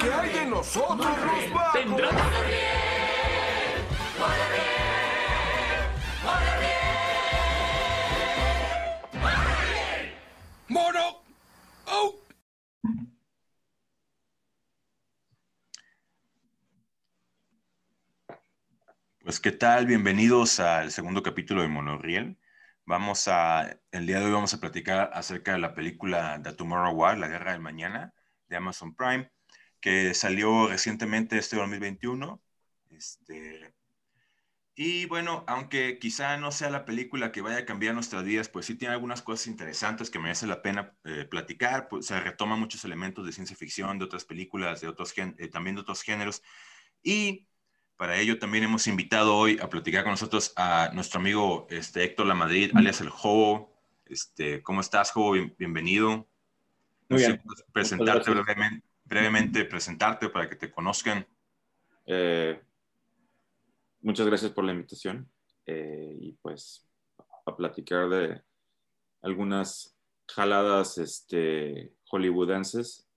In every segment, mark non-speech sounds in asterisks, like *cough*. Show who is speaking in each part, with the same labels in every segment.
Speaker 1: ¿Qué hay de nosotros, los vagos?
Speaker 2: Tendrá...
Speaker 1: ¡Mono! ¡Oh!
Speaker 3: Pues qué tal, bienvenidos al segundo capítulo de Monorriel. Vamos a, el día de hoy vamos a platicar acerca de la película The Tomorrow War, La Guerra del Mañana, de Amazon Prime, que salió recientemente este 2021. Este, y bueno, aunque quizá no sea la película que vaya a cambiar nuestras vidas, pues sí tiene algunas cosas interesantes que merece la pena eh, platicar. Pues, se retoman muchos elementos de ciencia ficción, de otras películas, de otros eh, también de otros géneros. Y para ello también hemos invitado hoy a platicar con nosotros a nuestro amigo este, Héctor Lamadrid, alias el Jobo. Este, ¿Cómo estás, Jobo? Bien- bienvenido.
Speaker 4: Muy bien.
Speaker 3: puedes presentarte brevemente, brevemente, presentarte para que te conozcan.
Speaker 4: Eh, muchas gracias por la invitación eh, y pues a platicar de algunas jaladas este, hollywoodenses.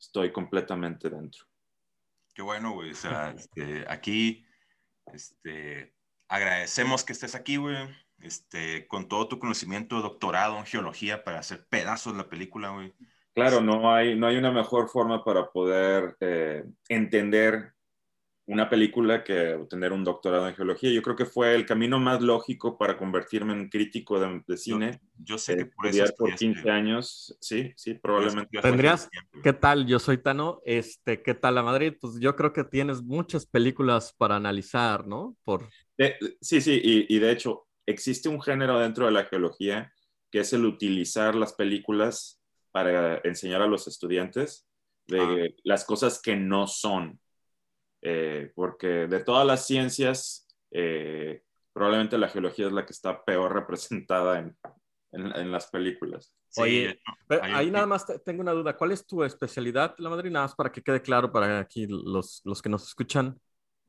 Speaker 4: Estoy completamente dentro.
Speaker 3: Qué bueno, güey. O sea, *laughs* este, aquí este, agradecemos que estés aquí, güey. Este, con todo tu conocimiento, doctorado en geología para hacer pedazos la película, güey.
Speaker 4: Claro, no hay, no hay una mejor forma para poder eh, entender una película que obtener un doctorado en geología. Yo creo que fue el camino más lógico para convertirme en crítico de, de cine.
Speaker 3: Yo sé que
Speaker 4: Eh,
Speaker 3: por eso
Speaker 4: por
Speaker 3: estudiaste-
Speaker 4: 15 años, sí, sí, probablemente.
Speaker 5: Tendrías- ¿Qué tal? Yo soy Tano. Este, ¿qué tal la Madrid? Pues yo creo que tienes muchas películas para analizar, ¿no? Por
Speaker 4: De- sí, sí, y, y de hecho existe un género dentro de la geología que es el utilizar las películas para enseñar a los estudiantes de las cosas que no son. Eh, porque de todas las ciencias, eh, probablemente la geología es la que está peor *laughs* representada en, en- en las películas.
Speaker 3: Sí,
Speaker 5: Oye, Pero ahí
Speaker 3: un-
Speaker 5: nada más te- tengo una duda. ¿Cuál es tu especialidad, la Madrid? Nada más para que quede claro para aquí los, los que nos escuchan.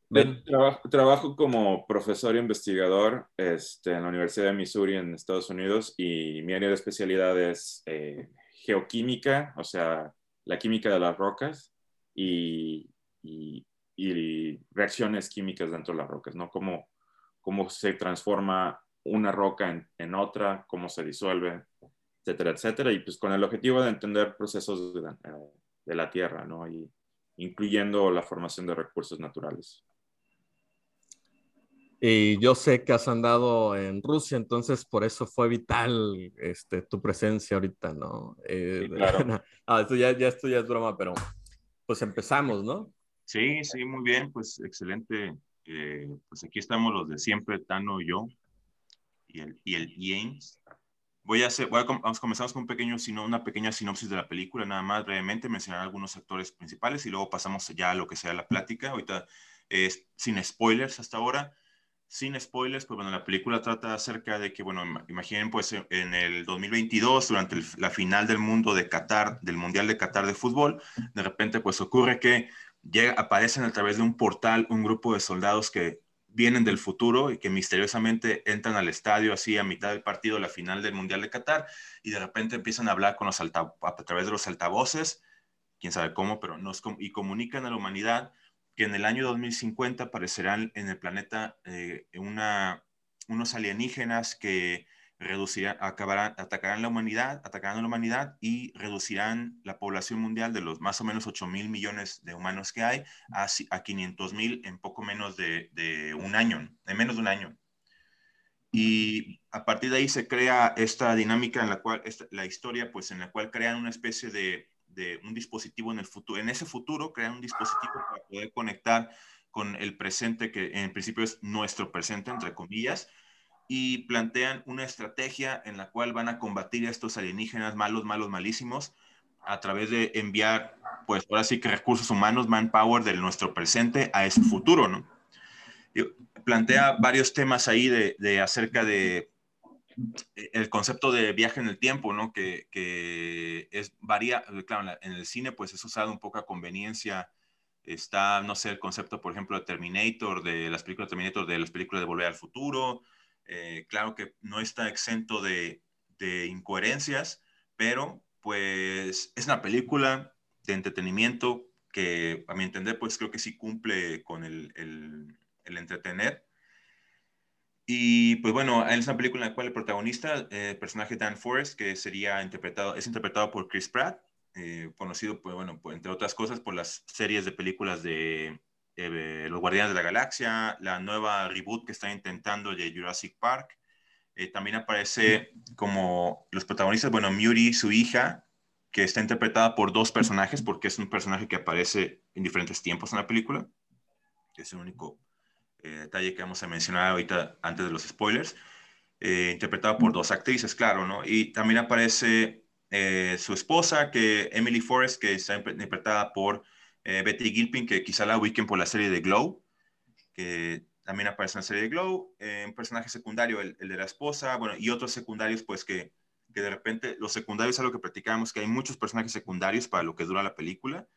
Speaker 5: Ven.
Speaker 4: Trabajo, trabajo como profesor e investigador este, en la Universidad de Missouri en Estados Unidos y mi área de especialidad es eh, geoquímica, o sea, la química de las rocas y, y- reacciones químicas dentro de las rocas, ¿no? Cómo, cómo se transforma una roca en, en otra, cómo se disuelve, etcétera, etcétera. Y pues con el objetivo de entender procesos de, eh, de la Tierra, ¿no? Y incluyendo la formación de recursos naturales.
Speaker 5: Y yo sé que has andado en Rusia, entonces por eso fue vital este, tu presencia ahorita, ¿no? Eh,
Speaker 4: Sí, claro. *laughs*
Speaker 5: ah, esto ya, ya, esto ya es broma, pero pues empezamos, ¿no?
Speaker 3: Sí, sí, muy bien, pues excelente. Eh, pues aquí estamos los de siempre, Tano y yo, y el, y el James. Voy a hacer, voy a, vamos, comenzamos con un pequeño, sino, una pequeña sinopsis de la película, nada más brevemente, mencionar algunos actores principales y luego pasamos ya a lo que sea la plática. Ahorita es sin spoilers hasta ahora. Sin spoilers, pues bueno, la película trata acerca de que, bueno, ima- imaginen pues en el 2022, durante la final del mundo de Qatar, del Mundial de Qatar de fútbol, de repente pues ocurre que llega, aparecen a través de un portal un grupo de soldados que vienen del futuro y que misteriosamente entran al estadio así a mitad del partido, la final del Mundial de Qatar, y de repente empiezan a hablar con los a través de los altavoces, quién sabe cómo, pero nos, y comunican a la humanidad que en el año 2050 aparecerán en el planeta eh, una, unos alienígenas que reducirán, acabarán, atacarán la humanidad, atacarán a la humanidad y reducirán la población mundial de los más o menos 8 mil millones de humanos que hay a, a 500 mil en poco menos de, de un año, en menos de un año. Y a partir de ahí se crea esta dinámica en la cual, esta- la historia, pues en la cual crean una especie de, de un dispositivo en el futuro. En ese futuro crean un dispositivo para poder conectar con el presente, que en principio es nuestro presente, entre comillas, y plantean una estrategia en la cual van a combatir a estos alienígenas malos, malos, malísimos, a través de enviar, pues ahora sí que recursos humanos, manpower de nuestro presente a ese futuro, ¿no? Plantea varios temas ahí de, de acerca de el concepto de viaje en el tiempo, ¿no? Que, que es varía, claro, en la- en el cine pues es usado un poco a conveniencia. Está, no sé, el concepto, por ejemplo, de Terminator, de las películas de Terminator, de las películas de Volver al Futuro. Eh, claro que no está exento de, de incoherencias, pero pues es una película de entretenimiento que a mi entender, pues creo que sí cumple con el, el, entretener. Y pues bueno, es una película en la cual el protagonista, el personaje Dan Forrest, que sería interpretado, es interpretado por Chris Pratt, eh, conocido, pues, bueno, entre otras cosas, por las series de películas de eh, Los Guardianes de la Galaxia, la nueva reboot que está intentando de Jurassic Park. Eh, también aparece como los protagonistas, bueno, Muri, su hija, que está interpretada por dos personajes, porque es un personaje que aparece en diferentes tiempos en la película, que es el único detalle que vamos a mencionar ahorita antes de los spoilers. interpretado por dos actrices, claro, ¿no? Y también aparece eh, su esposa, que Emily Forrest, que está interpretada por eh, Betty Gilpin, que quizá la ubiquen por la serie de Glow, que también aparece en la serie de Glow, eh, un personaje secundario, el, de la esposa, bueno, y otros secundarios, pues que, que de repente, los secundarios es algo que platicamos, que hay muchos personajes secundarios para lo que dura la película,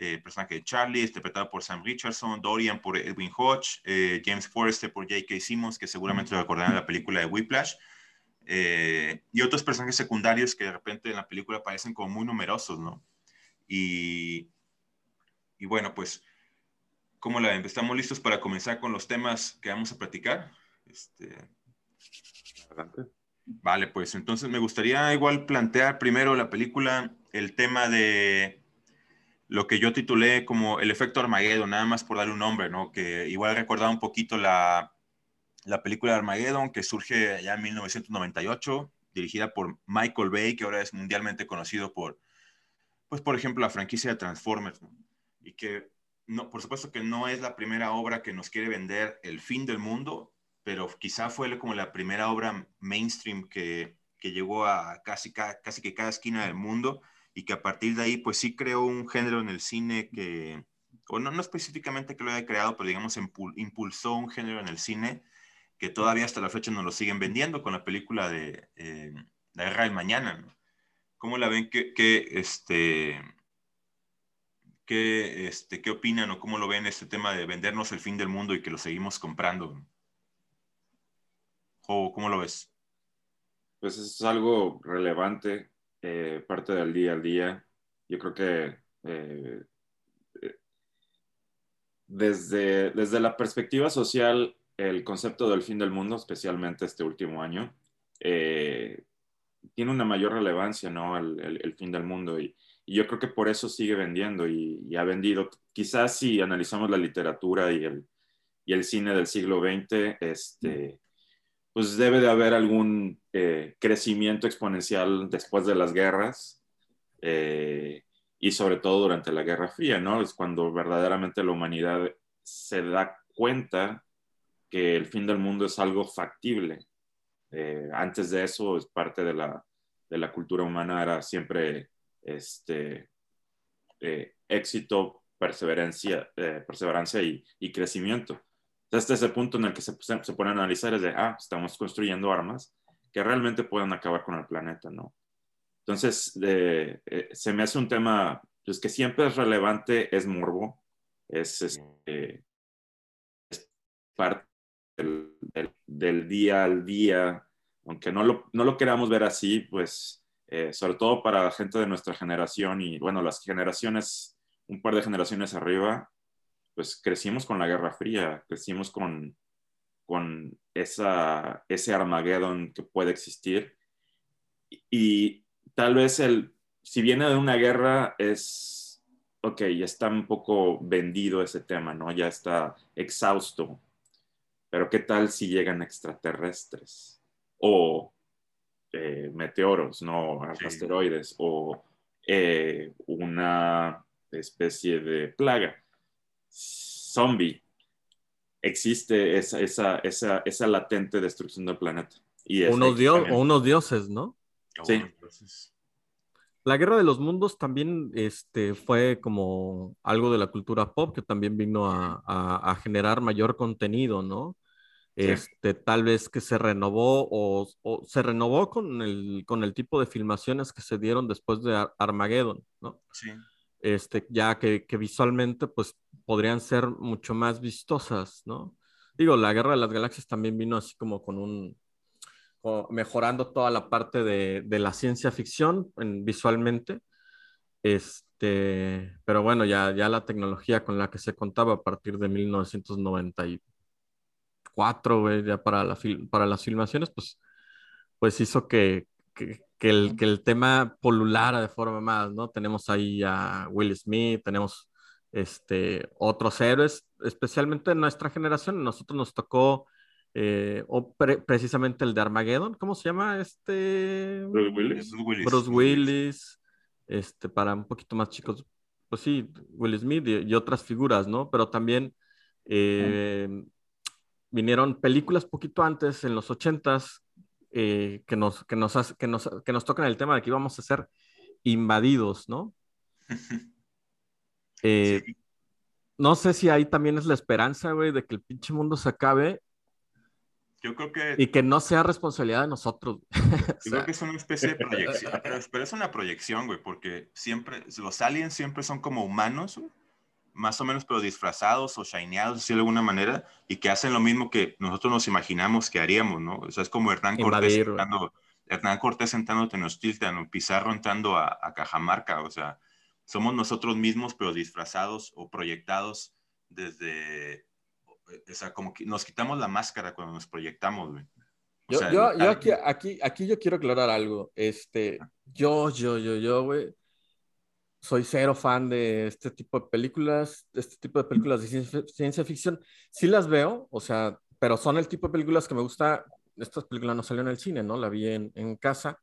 Speaker 3: el personaje de Charlie, interpretado por Sam Richardson, Dorian por Edwin Hodge, James Forrester por J.K. Simmons, que seguramente lo recordarán en la película de Whiplash, eh, y otros personajes secundarios que de repente en la película parecen como muy numerosos, ¿no? Y, y bueno, pues, ¿cómo la ven? ¿Estamos listos para comenzar con los temas que vamos a platicar? Este... Adelante. Vale, pues entonces me gustaría igual plantear primero la película, el tema de lo que yo titulé como el efecto Armageddon, nada más por darle un nombre, ¿no? Que igual recordaba un poquito la, la película Armageddon, que surge ya en 1998, dirigida por Michael Bay, que ahora es mundialmente conocido por, pues por ejemplo, la franquicia de Transformers, y que, no, por supuesto que no es la primera obra que nos quiere vender el fin del mundo, pero quizá fue como la primera obra mainstream que, que llegó a casi, casi que cada esquina del mundo y que a partir de ahí, pues sí creó un género en el cine que, o no, no específicamente que lo haya creado, pero digamos impulsó un género en el cine que todavía hasta la fecha nos lo siguen vendiendo con la película de eh, La Guerra del Mañana. ¿Cómo la ven? ¿Qué, este, qué, este, ¿Qué opinan o cómo lo ven este tema de vendernos el fin del mundo y que lo seguimos comprando? ¿O cómo lo ves?
Speaker 4: Pues es algo relevante, eh, parte del día al día. Yo creo que eh, desde, desde la perspectiva social el concepto del fin del mundo, especialmente este último año, eh, tiene una mayor relevancia, ¿no? El, fin del mundo. Y, yo creo que por eso sigue vendiendo y, ha vendido. Quizás si analizamos la literatura y el, y el cine del siglo XX, este, pues debe de haber algún eh, crecimiento exponencial después de las guerras. Eh, y sobre todo durante la Guerra Fría, ¿no? Es cuando verdaderamente la humanidad se da cuenta que el fin del mundo es algo factible. Eh, antes de eso, es parte de la, de la cultura humana, era siempre este, éxito, perseverancia, perseverancia y, crecimiento. Este es el punto en el que se, se, pone a analizar, es de, ah, estamos construyendo armas que realmente puedan acabar con el planeta, ¿no? Entonces, se me hace un tema pues, que siempre es relevante, es morbo, es, este, es parte del, día al día, aunque no lo, no lo queramos ver así, pues eh, sobre todo para la gente de nuestra generación y bueno, las generaciones, un par de generaciones arriba, pues crecimos con la Guerra Fría, crecimos con, con esa, ese Armageddon que puede existir. Y, tal vez el, si viene de una guerra, es, ok, ya está un poco vendido ese tema, ¿no? Ya está exhausto. Pero ¿qué tal si llegan extraterrestres? O eh, meteoros, ¿no? Asteroides, o eh, una especie de plaga, zombie. Existe esa, esa, esa, esa latente destrucción del planeta. Y
Speaker 5: unos, dios, o unos dioses, ¿no?
Speaker 4: Sí.
Speaker 5: La Guerra de los Mundos también este, fue como algo de la cultura pop que también vino a, a generar mayor contenido, ¿no? Este, tal vez que se renovó o, se renovó con el, con el tipo de filmaciones que se dieron después de Armageddon, ¿no?
Speaker 3: Sí.
Speaker 5: Este, ya que, que, visualmente pues podrían ser mucho más vistosas, ¿no? Digo, la Guerra de las Galaxias también vino así como con un, mejorando toda la parte de, de la ciencia ficción en, visualmente, es, Este, pero bueno, ya, ya la tecnología con la que se contaba a partir de 1994, güey, ya para, la para las filmaciones, pues, pues hizo que, que, el, que el tema polulara de forma más, ¿no? Tenemos ahí a Will Smith, tenemos este, otros héroes, especialmente en nuestra generación, nosotros nos tocó eh, o precisamente el de Armageddon, ¿cómo se llama? Este...
Speaker 4: Bruce Willis.
Speaker 5: Bruce Willis, este, para un poquito más chicos, pues sí, Will Smith y, otras figuras, ¿no? Pero también eh, vinieron películas poquito antes, en los ochentas, eh, que, nos, que, nos, que, nos, que nos tocan el tema de que íbamos a ser invadidos, ¿no? *laughs* No sé si ahí también es la esperanza, güey, de que el pinche mundo se acabe
Speaker 3: yo creo que...
Speaker 5: Y que no sea responsabilidad de nosotros. *laughs*
Speaker 3: Yo creo que es una especie de proyección, pero, es una proyección, güey, porque siempre, los aliens siempre son como humanos, más o menos, pero disfrazados o shineados, así de alguna manera, y que hacen lo mismo que nosotros nos imaginamos que haríamos, ¿no? O sea, es como Hernán Cortés entrando, Hernán Cortés entrando a Tenochtitlan, Pizarro entrando a, a Cajamarca, o sea, somos nosotros mismos, pero disfrazados o proyectados desde o sea, como que nos quitamos la máscara cuando nos proyectamos, güey.
Speaker 5: yo, yo, yo aquí, aquí, aquí yo quiero aclarar algo. Este, yo, yo, yo, yo, güey, soy cero fan de este tipo de películas, de este tipo de películas de ciencia, ficción. Sí las veo, o sea, pero son el tipo de películas que me gusta. Estas películas no salieron en el cine, ¿no? La vi en, en casa.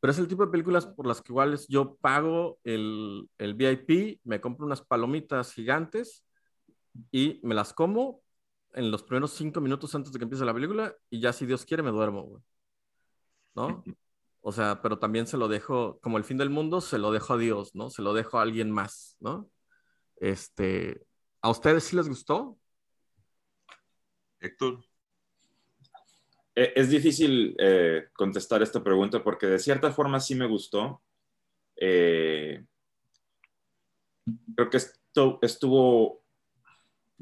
Speaker 5: Pero es el tipo de películas por las que igual yo pago el, el VIP, me compro unas palomitas gigantes y me las como en los primeros cinco minutos antes de que empiece la película y ya si Dios quiere me duermo, güey. ¿No? *laughs* O sea, pero también se lo dejo, como el fin del mundo, se lo dejo a Dios, ¿no? Se lo dejo a alguien más, ¿no? Este, ¿a ustedes sí les gustó?
Speaker 3: Héctor.
Speaker 4: E, es difícil eh, contestar esta pregunta porque de cierta forma sí me gustó. Eh, creo que esto estuvo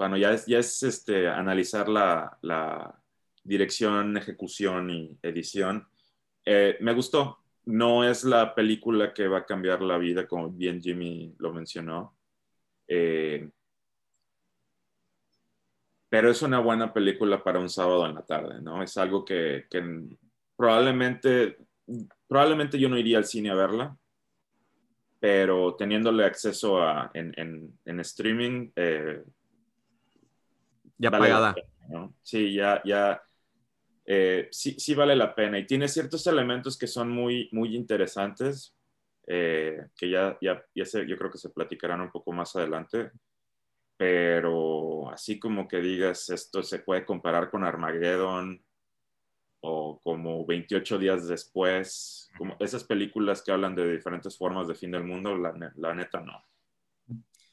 Speaker 4: bueno, ya es, ya es este, analizar la, la dirección, ejecución y edición. Eh, me gustó. No es la película que va a cambiar la vida, como bien Jimmy lo mencionó. Eh, pero es una buena película para un sábado en la tarde, ¿no? Es algo que, que probablemente, probablemente yo no iría al cine a verla, pero teniéndole acceso a, en, en, en streaming, eh,
Speaker 5: ya pagada.
Speaker 4: Sí, ya, ya, eh, sí, sí vale la pena. Y tiene ciertos elementos que son muy, muy interesantes, eh, que ya, ya, ya yo creo que se platicarán un poco más adelante. Pero así como que digas, esto se puede comparar con Armageddon o como 28 días después, como esas películas que hablan de diferentes formas de fin del mundo, la, la neta no.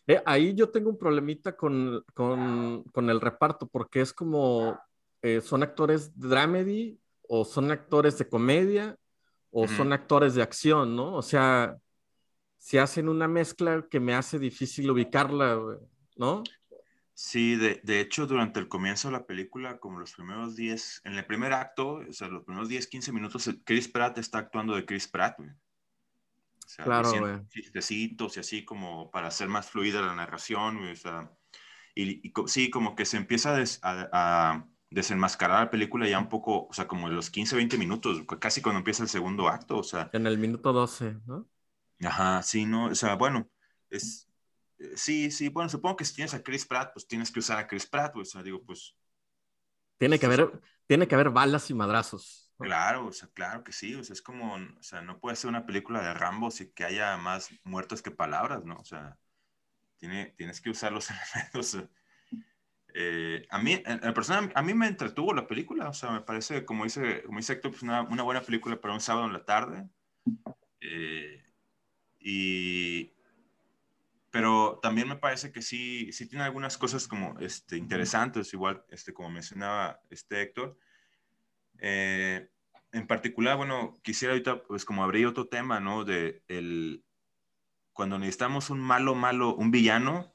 Speaker 5: Eh, ahí yo tengo un problemita con, con, con el reparto, porque es como, eh, son actores de dramedy, o son actores de comedia, o son actores de acción, ¿no? O sea, se hacen una mezcla que me hace difícil ubicarla, ¿no?
Speaker 3: Sí, de, de, hecho, durante el comienzo de la película, como los primeros 10, en el primer acto, o sea, los primeros 10, 15 minutos, Chris Pratt está actuando de Chris Pratt, güey
Speaker 5: claro, güey.
Speaker 3: Chistecitos y así como para hacer más fluida la narración, O sea, y, sí, como que se empieza a, desenmascarar la película ya un poco, o sea, como en los 15, 20 minutos, casi cuando empieza el segundo acto, o sea.
Speaker 5: En el minuto 12, ¿no?
Speaker 3: Ajá, sí, no, o sea, bueno, es, eh, sí, sí, bueno, supongo que si tienes a Chris Pratt, pues tienes que usar a Chris Pratt, o sea, digo, pues.
Speaker 5: Tiene que haber, tiene que haber balas y madrazos.
Speaker 3: Claro, o sea, claro que sí, o sea, es como, o sea, no puede ser una película de Rambo si que haya más muertos que palabras, ¿no? O sea, tiene, tienes que usar los *laughs* elementos. Eh, a mí, en, persona, a mí me entretuvo la película, o sea, me parece, como dice, como dice Héctor, pues una, una buena película para un sábado en la tarde. Eh, y, pero también me parece que sí, sí tiene algunas cosas como este, interesantes, igual este, como mencionaba este Héctor. Eh, en particular, bueno, quisiera ahorita, pues como abrir otro tema, ¿no? De el, cuando necesitamos un malo, malo, un villano,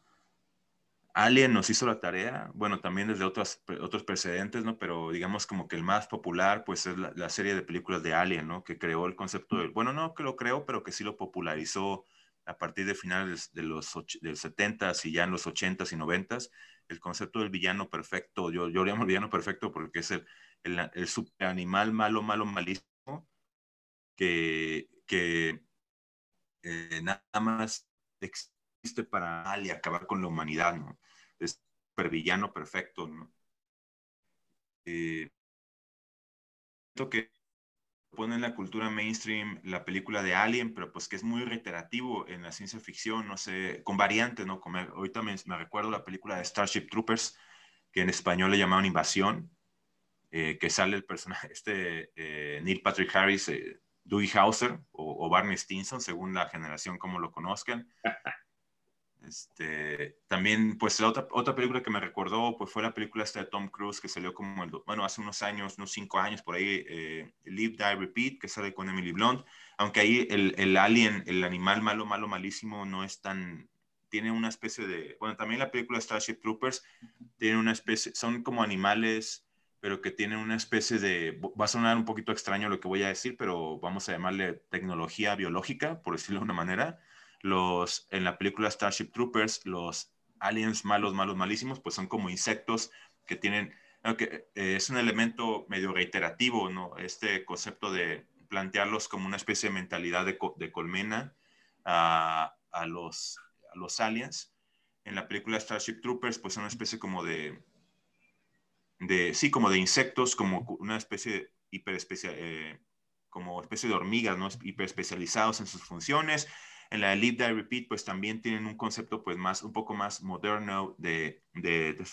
Speaker 3: Alien nos hizo la tarea, bueno, también desde otros, otros precedentes, ¿no? Pero digamos como que el más popular, pues es la, serie de películas de Alien, ¿no? Que creó el concepto del, bueno, no que lo creó, pero que sí lo popularizó a partir de finales de los del 70s y ya en los 80s y 90s, el concepto del villano perfecto, yo, yo llamo villano perfecto porque es el, el, el super animal malo, malo, malísimo, que, que eh, nada más existe para mal acabar con la humanidad, ¿no? Es supervillano perfecto, ¿no? Eh, que pone en la cultura mainstream la película de Alien, pero pues que es muy reiterativo en la ciencia ficción, no sé, con variantes, ¿no? Como ahorita me recuerdo la película de Starship Troopers, que en español le llamaban Invasión, eh, que sale el personaje, *laughs* este eh, Neil Patrick Harris, eh, Dewey Hauser o, o, Barney Stinson, según la generación como lo conozcan. Este, también, pues la otra, otra película que me recordó, pues fue la película esta de Tom Cruise que salió como, el, bueno, hace unos años, unos cinco años por ahí, eh, Live, Die, Repeat, que sale con Emily Blunt, aunque ahí el, el, alien, el animal malo, malo, malísimo, no es tan, tiene una especie de, bueno, también la película Starship Troopers tiene una especie, son como animales, pero que tienen una especie de, va a sonar un poquito extraño lo que voy a decir, pero vamos a llamarle tecnología biológica, por decirlo de una manera, los, en la película Starship Troopers, los aliens malos, malos, malísimos, pues son como insectos que tienen, que eh, es un elemento medio reiterativo, ¿no? Este concepto de plantearlos como una especie de mentalidad de, de colmena a, a, los, a los aliens. En la película Starship Troopers, pues son una especie como de, de sí, como de insectos, como una especie de hiperespecial, eh, como especie de hormigas, ¿no? Hiperespecializados en sus funciones, en la Live, Die, Repeat, pues también tienen un concepto pues más, un poco más moderno de,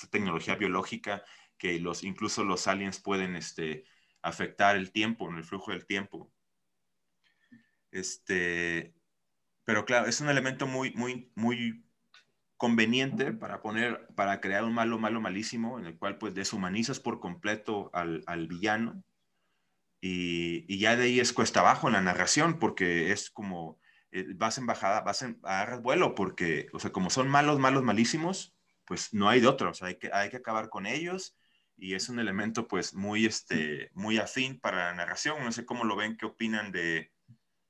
Speaker 3: tecnología biológica que los, incluso los aliens pueden este, afectar el tiempo, el flujo del tiempo. Este, pero claro, es un elemento muy, muy, muy conveniente para poner, para crear un malo, malo, malísimo, en el cual pues deshumanizas por completo al, al villano. Y, y, ya de ahí es cuesta abajo en la narración, porque es como, eh, vas en bajada, vas en, agarras vuelo, porque, o sea, como son malos, malos, malísimos, pues no hay de otro, o sea, hay que, hay que acabar con ellos y es un elemento pues muy, este, muy afín para la narración. No sé cómo lo ven, qué opinan de,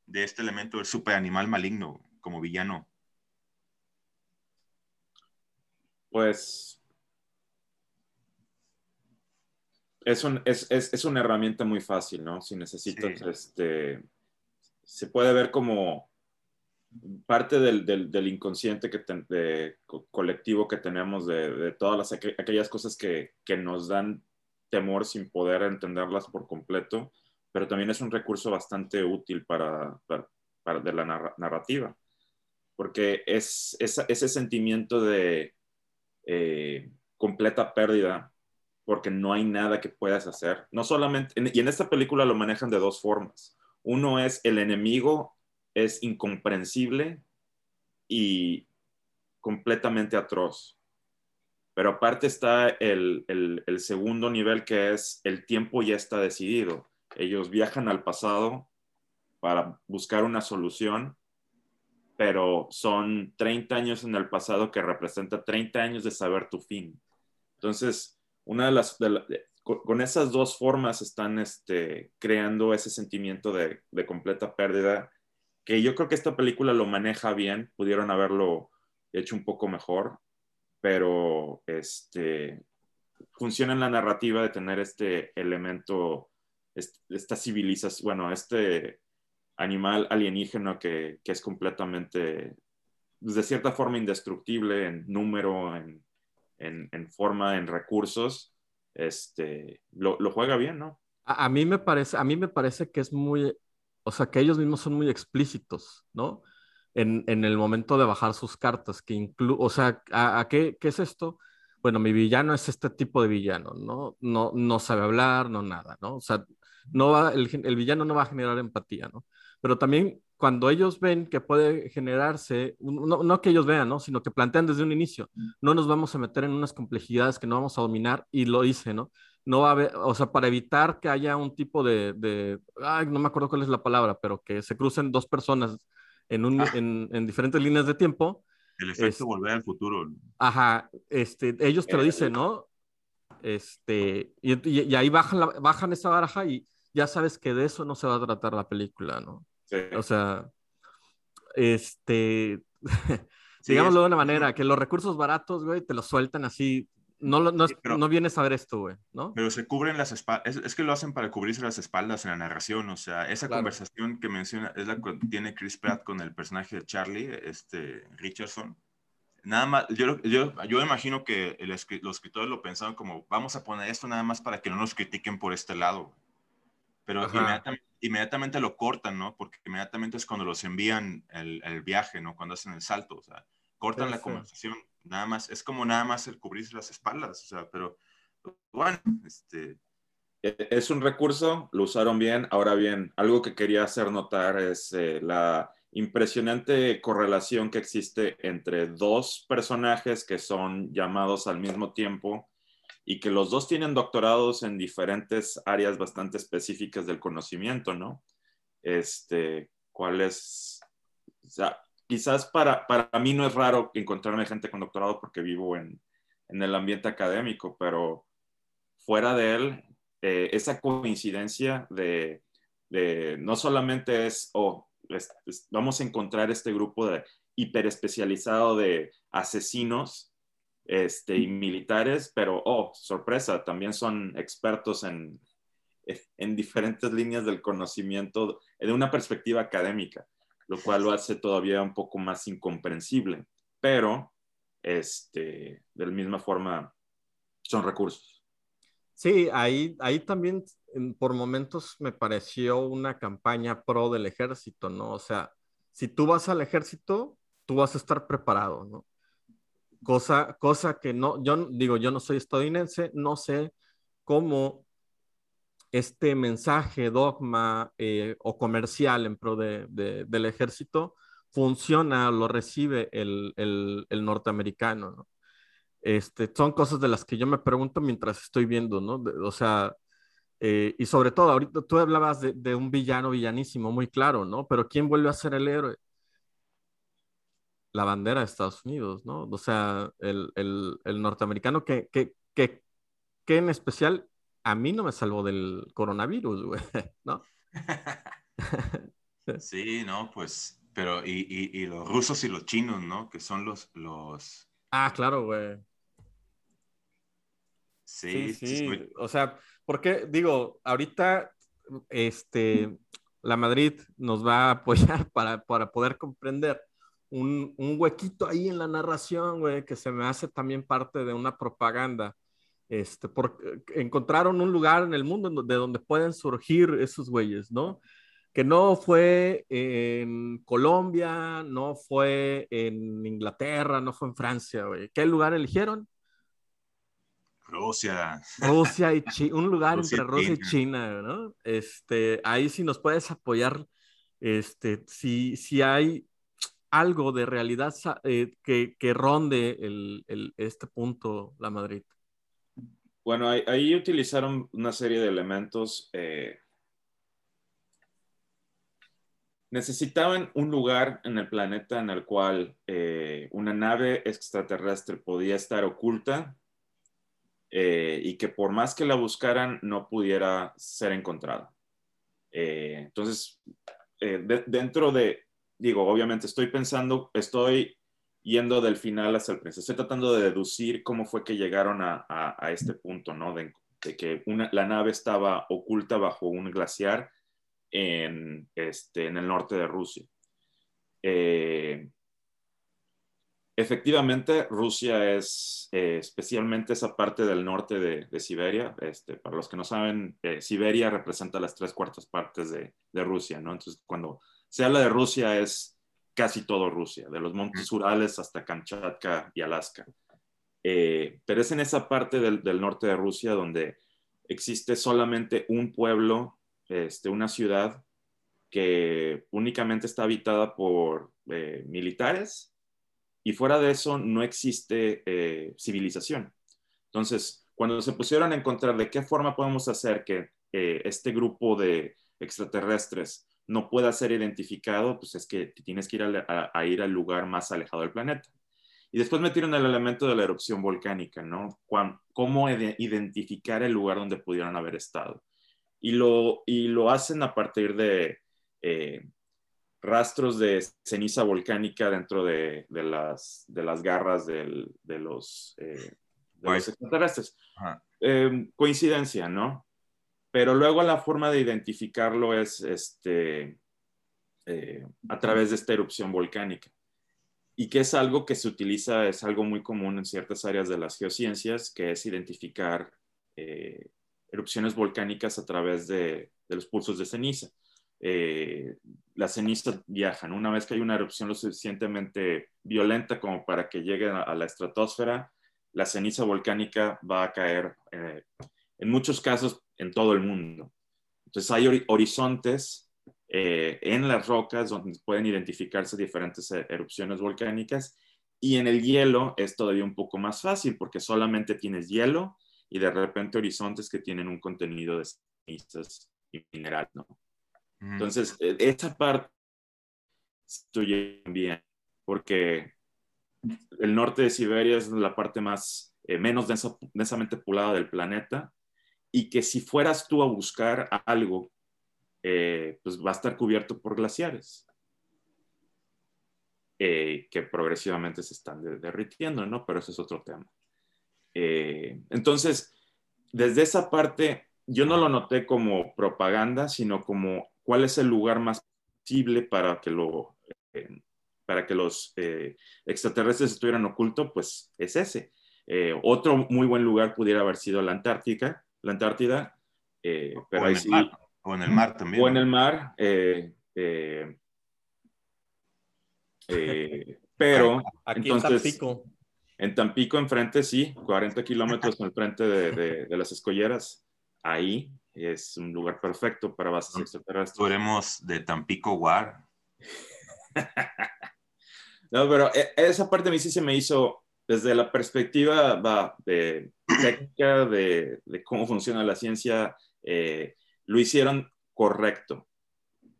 Speaker 3: de este elemento del super animal maligno como villano.
Speaker 4: Pues es, un, es, es, es, una herramienta muy fácil, ¿no? Si necesitas, sí. este, se puede ver como parte del, del, inconsciente que colectivo que tenemos de, todas las, aquellas cosas que, que, nos dan temor sin poder entenderlas por completo, pero también es un recurso bastante útil para, para, de la narra, narrativa, porque es, es, ese sentimiento de eh, completa pérdida, porque no hay nada que puedas hacer, no solamente, y en esta película lo manejan de dos formas. Uno es el enemigo es incomprensible y completamente atroz. Pero aparte está el, el, segundo nivel que es el tiempo ya está decidido. Ellos viajan al pasado para buscar una solución, pero son 30 años en el pasado que representa 30 años de saber tu fin. Entonces, una de las, con, esas dos formas están este, creando ese sentimiento de, de completa pérdida que yo creo que esta película lo maneja bien, pudieron haberlo hecho un poco mejor, pero este, funciona en la narrativa de tener este elemento, esta civilización, bueno, este animal alienígena que, que es completamente, pues, de cierta forma, indestructible en número, en, en, en forma, en recursos, este, lo, lo juega bien, ¿no?
Speaker 5: A, a, mí me parece, a mí me parece que es muy o sea, que ellos mismos son muy explícitos, ¿no? En, en el momento de bajar sus cartas, que incluye, o sea, ¿a, a qué, qué, es esto? Bueno, mi villano es este tipo de villano, ¿no? No, no sabe hablar, no nada, ¿no? O sea, no va, el, el villano no va a generar empatía, ¿no? Pero también cuando ellos ven que puede generarse, no, no, que ellos vean, ¿no? sino que plantean desde un inicio, no nos vamos a meter en unas complejidades que no vamos a dominar y lo hice, ¿no? No va a haber, o sea, para evitar que haya un tipo de, de ay, no me acuerdo cuál es la palabra, pero que se crucen dos personas en, un, ah. en, en diferentes líneas de tiempo.
Speaker 3: El efecto es, volver al futuro.
Speaker 5: Ajá, este, ellos te lo dicen, ¿no? Este, y, y, y ahí bajan, la, bajan esa baraja y ya sabes que de eso no se va a tratar la película, ¿no? Sí. O sea, este, *laughs*
Speaker 3: Sí,
Speaker 5: digámoslo de una manera, que los recursos baratos, güey, te los sueltan así. No, no,
Speaker 3: Sí, pero-
Speaker 5: no vienes a ver esto, güey, ¿no?
Speaker 3: Pero se cubren las espaldas, es, es que lo hacen para cubrirse las espaldas en la narración, o sea, esa
Speaker 5: Claro.
Speaker 3: conversación que menciona es la que tiene Chris Pratt con el personaje de Charlie, este Richardson. Nada más, yo, yo, yo imagino que el los escritores lo pensaron como, vamos a poner esto nada más para que no nos critiquen por este lado. Pero inmediatamente, inmediatamente lo cortan, ¿no? Porque inmediatamente es cuando los envían el, el viaje, ¿no? Cuando hacen el salto, o sea, cortan
Speaker 5: Sí,
Speaker 3: la
Speaker 5: sí.
Speaker 3: conversación, nada más, es como nada más el cubrirse las espaldas, o sea, pero bueno, este,
Speaker 4: Eh, Es un recurso, lo usaron bien. Ahora bien, algo que quería hacer notar es eh, la impresionante correlación que existe entre dos personajes que son llamados al mismo tiempo y que los dos tienen doctorados en diferentes áreas bastante específicas del conocimiento, ¿no? Este, ¿cuál es? O sea, quizás para, para mí no es raro encontrarme gente con doctorado porque vivo en, en el ambiente académico, pero fuera de él, eh, esa coincidencia de, de, no solamente es, oh, es, es, vamos a encontrar este grupo de hiperespecializado de asesinos este, y militares, pero, oh, sorpresa, también son expertos en, en diferentes líneas del conocimiento de una perspectiva académica, lo cual lo hace todavía un poco más incomprensible, pero este, de la misma forma son recursos.
Speaker 5: Sí, ahí, ahí también por momentos me pareció una campaña pro del ejército, ¿no? O sea, si tú vas al ejército, tú vas a estar preparado, ¿no? Cosa, cosa que no, yo digo, yo no soy estadounidense, no sé cómo este mensaje, dogma eh, o comercial en pro de- de- del ejército funciona, lo recibe el, el- el norteamericano, ¿no? Este, son cosas de las que yo me pregunto mientras estoy viendo, ¿no? De- o sea, eh, y sobre todo, ahorita tú hablabas de, de un villano villanísimo, muy claro, ¿no? Pero ¿quién vuelve a ser el héroe? La bandera de Estados Unidos, ¿no? O sea, el, el- el norteamericano que, que, que, que en especial a mí no me salvó del coronavirus, güey, *laughs* ¿no? *laughs*
Speaker 3: Sí, no, pues, pero y, y, y los rusos y los chinos, ¿no? Que son los, los,
Speaker 5: Ah, claro, güey.
Speaker 3: sí,
Speaker 5: Sí,
Speaker 3: sí,
Speaker 5: sí.
Speaker 3: muy-
Speaker 5: O sea, porque digo, ahorita este, la Madrid nos va a apoyar *laughs* para, para poder comprender un, un huequito ahí en la narración, güey, que se me hace también parte de una propaganda. Este, porque encontraron un lugar en el mundo de donde pueden surgir esos güeyes, ¿no? Que no fue en Colombia, no fue en Inglaterra, no fue en Francia, güey. ¿Qué lugar eligieron?
Speaker 3: Rusia.
Speaker 5: Rusia y China, un lugar
Speaker 3: Rusia
Speaker 5: entre Rusia y
Speaker 3: China.
Speaker 5: ¿no? Este, ahí sí nos puedes apoyar, este, si, si hay algo de realidad eh, que, que ronde el, el- este punto, la Madrid.
Speaker 4: Bueno, ahí, ahí utilizaron una serie de elementos. eh, necesitaban un lugar en el planeta en el cual eh, una nave extraterrestre podía estar oculta eh, y que por más que la buscaran no pudiera ser encontrada. Eh, entonces, eh, de- dentro de, digo, obviamente estoy pensando, estoy yendo del final hacia el principio. Estoy tratando de deducir cómo fue que llegaron a, a- este punto, ¿no? De, de que una- la nave estaba oculta bajo un glaciar en, este, en el norte de Rusia. Eh, efectivamente, Rusia es eh, especialmente esa parte del norte de, de Siberia. Este, para los que no saben, eh, Siberia representa las tres cuartas partes de, de Rusia, ¿no? Entonces, cuando se habla de Rusia es casi todo Rusia, de los montes Urales hasta Kamchatka y Alaska. Eh, pero es en esa parte del, del, norte de Rusia donde existe solamente un pueblo, este, una ciudad que únicamente está habitada por eh, militares y fuera de eso no existe eh, civilización. Entonces, cuando se pusieron a encontrar de qué forma podemos hacer que este grupo de extraterrestres no pueda ser identificado, pues es que tienes que ir a, a, a, ir al lugar más alejado del planeta. Y después metieron el elemento de la erupción volcánica, ¿no? Cómo identificar el lugar donde pudieran haber estado. Y lo, y lo hacen a partir de, eh, rastros de ceniza volcánica dentro de, de las, de las garras del, de, los, eh, de los extraterrestres. Eh, coincidencia, ¿no? Pero luego la forma de identificarlo es este, eh, a través de esta erupción volcánica. Y que es algo que se utiliza, es algo muy común en ciertas áreas de las geociencias, que es identificar eh, erupciones volcánicas a través de, los pulsos de ceniza. Eh, las cenizas viajan. Una vez que hay una erupción lo suficientemente violenta como para que llegue a, la estratosfera, la ceniza volcánica va a caer, eh, en muchos casos, en todo el mundo. Entonces hay horizontes eh, en las rocas donde pueden identificarse diferentes erupciones volcánicas y en el hielo es todavía un poco más fácil porque solamente tienes hielo y de repente horizontes que tienen un contenido de cenizas y mineral, ¿no? Entonces, e, esa parte estoy bien, porque el norte de Siberia es la parte más, eh, menos densamente poblada del planeta, y que si fueras tú a buscar algo, eh, pues va a estar cubierto por glaciares, eh, que progresivamente se están derritiendo, ¿no? Pero ese es otro tema. entonces, desde esa parte, yo no lo noté como propaganda, sino como cuál es el lugar más posible para que, lo, eh, para que los eh, extraterrestres estuvieran ocultos, pues es ese. Eh, otro muy buen lugar pudiera haber sido la Antártica, la Antártida, pero
Speaker 3: o, en sí, o en el mar también.
Speaker 4: O en el mar, pero *laughs*
Speaker 5: Aquí entonces, en Tampico.
Speaker 4: En Tampico, enfrente, sí, 40 kilómetros en frente de, de las escolleras, ahí es un lugar perfecto para bases extraterrestres.
Speaker 3: Veremos de Tampico War. *laughs*
Speaker 4: no, pero esa parte a mí sí se me hizo, desde la perspectiva va, de técnica, de, cómo funciona la ciencia, eh, lo hicieron correcto.